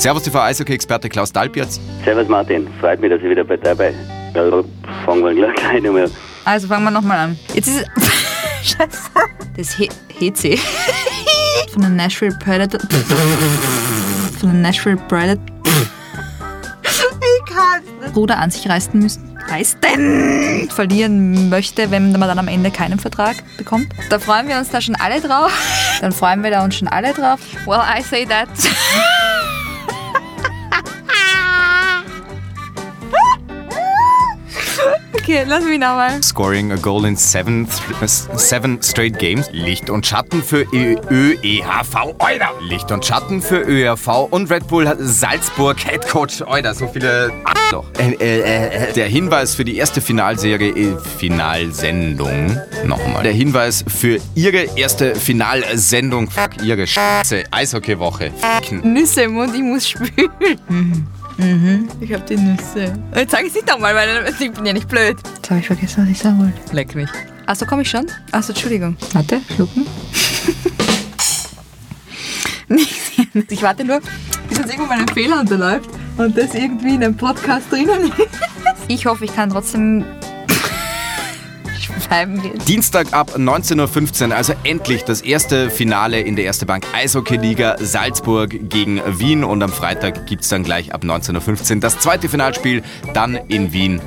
Servus TV Eishockey-Experte Klaus Dalpiaz. Servus Martin, freut mich, dass ich wieder bei dabei bin. Ja, fangen wir gleich nochmal Also fangen wir nochmal an. Jetzt ist es. Scheiße. Das He HC. Von der Nashville Predator. Von der Nashville Predator. Ich kann's Ruder an sich reißen müssen. Reißen! Verlieren möchte, wenn man dann am Ende keinen Vertrag bekommt. Da freuen wir uns da schon alle drauf. Dann freuen wir da uns schon alle drauf. Well, I say that. Okay, lass mich nochmal. Scoring a goal in seven, seven straight games. Licht und Schatten für ÖEHV. Oida. Licht und Schatten für ÖEHV und Red Bull Salzburg Head Coach. Oida, so viele doch. Äh, äh, äh, der Hinweis für die erste Finalserie, äh, Finalsendung. Nochmal. Der Hinweis für Ihre erste Finalsendung. Fuck, Ihre Scheiße. Eishockeywoche. Nüsse im Mund, ich muss spülen. Mhm. Ich hab die Nüsse. Jetzt sag ich nicht nochmal, weil ich bin ja nicht blöd. Jetzt habe ich vergessen, was ich sagen wollte. Leck mich. Achso, komm ich schon? Achso, Entschuldigung. Warte, schlucken. Nichts. ich warte nur, bis jetzt irgendwann ein Fehler unterläuft und das irgendwie in einem Podcast drinnen ist. Ich hoffe, ich kann trotzdem schreiben gehen. Dienstag ab 19.15 Uhr, also endlich das erste Finale in der Erste Bank Eishockey-Liga Salzburg gegen Wien. Und am Freitag gibt es dann gleich ab 19.15 Uhr das zweite Finalspiel, dann in Wien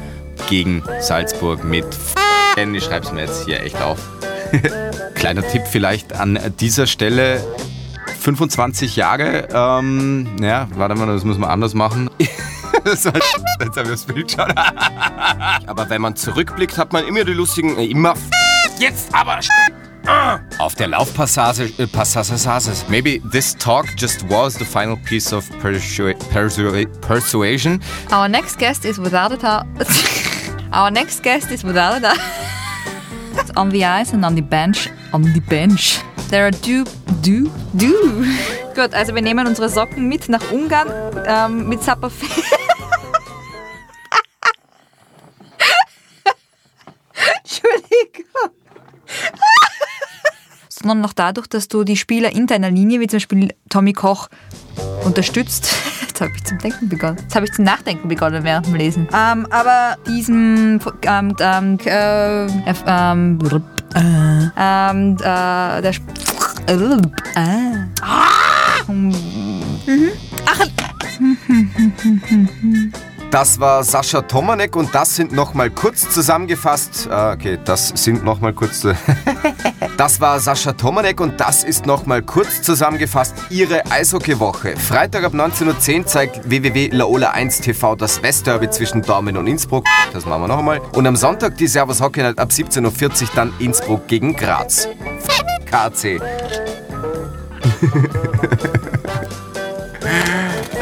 gegen Salzburg mit Ich schreibe es mir jetzt hier echt auf. Kleiner Tipp vielleicht an dieser Stelle. 25 Jahre, ähm, ja, warte mal, das muss man anders machen. Jetzt habe ich das Bild schon. Aber wenn man zurückblickt, hat man immer die lustigen, äh, immer jetzt aber auf der Laufpassage, äh, Passage, maybe this talk just was the final piece of persu persu persuasion. Our next guest is without a doubt. Our next guest is without a doubt. on the ice and on the bench. On the bench. There are do, do, do. Gut, also wir nehmen unsere Socken mit nach Ungarn ähm, mit Sapperfee. Sondern noch dadurch, dass du die Spieler in deiner Linie, wie zum Beispiel Tommy Koch, unterstützt. Jetzt habe ich zum Denken begonnen. Jetzt habe ich zum Nachdenken begonnen während dem Lesen. Ähm, aber diesem ähm, ähm, äh, ähm, äh, ähm, äh, der äh, äh, ah, das war Sascha Tomanek und das sind nochmal kurz zusammengefasst. Ah, okay, das sind nochmal kurz. das war Sascha Tomanek und das ist nochmal kurz zusammengefasst Ihre Eishockeywoche. Freitag ab 19.10 Uhr zeigt www.laola1 TV das Westderby zwischen Dortmund und Innsbruck. Das machen wir noch einmal. Und am Sonntag die Servus Hockey Night ab 17.40 Uhr dann Innsbruck gegen Graz. KC.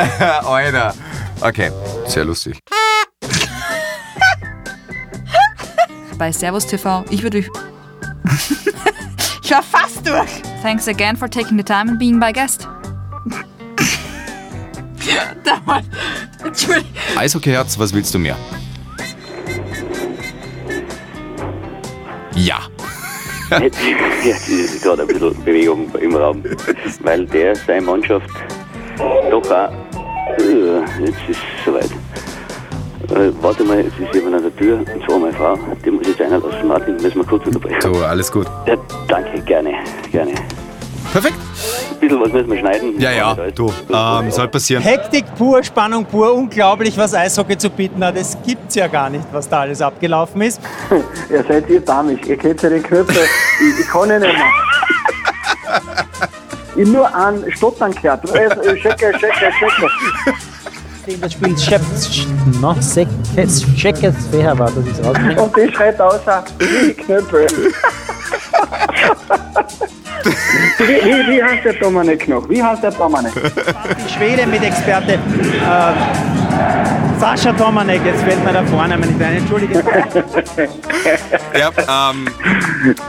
Alter. Okay, sehr lustig. Bei Servus TV, ich würde. ich war fast durch. Thanks again for taking the time and being my guest. Entschuldigung. Eishockeyherz, was willst du mehr? Ja. Jetzt ist gerade ein bisschen Bewegung im Raum, weil der seine Mannschaft doch auch jetzt ist es soweit. Äh, warte mal, jetzt ist jemand an der Tür, und zwar meine Frau. Die muss ich jetzt einlassen. Martin, müssen wir kurz unterbrechen. So, alles gut. Ja, danke, gerne, gerne. Perfekt. Ein bisschen was müssen wir schneiden. Ja, ja, du, ähm, soll passieren. Hektik pur, Spannung pur, unglaublich, was Eishockey zu bieten hat. Es gibt's ja gar nicht, was da alles abgelaufen ist. Ihr seid ihr damisch, ihr kennt ja den Knöpfe. ich, ich kann ja nicht mehr. Ich nur an Stottern gehört. Also, Schecke, Schecke, Schecke. Das Spiel Chefs, no, Checkes, wer war das ist rausgekommen. Und die schreit aus, wie Knöpfe. wie, wie, wie heißt der Dominik noch? Wie heißt der Dominik? Schwede mit Experte. Äh, Sascha Tomanek, jetzt fällt mir der Vorname nicht ein, entschuldige. ja, ähm,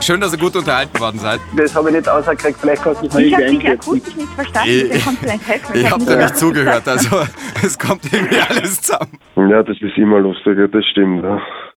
schön, dass ihr gut unterhalten worden seid. Das habe ich nicht ausgekriegt, vielleicht kannst du es mal Ich habe dich akustisch nicht verstanden, ich, kannst vielleicht helfen. Ich, ich habe da nicht zugehört, also es kommt irgendwie alles zusammen. Ja, das ist immer lustiger, das stimmt. Ja.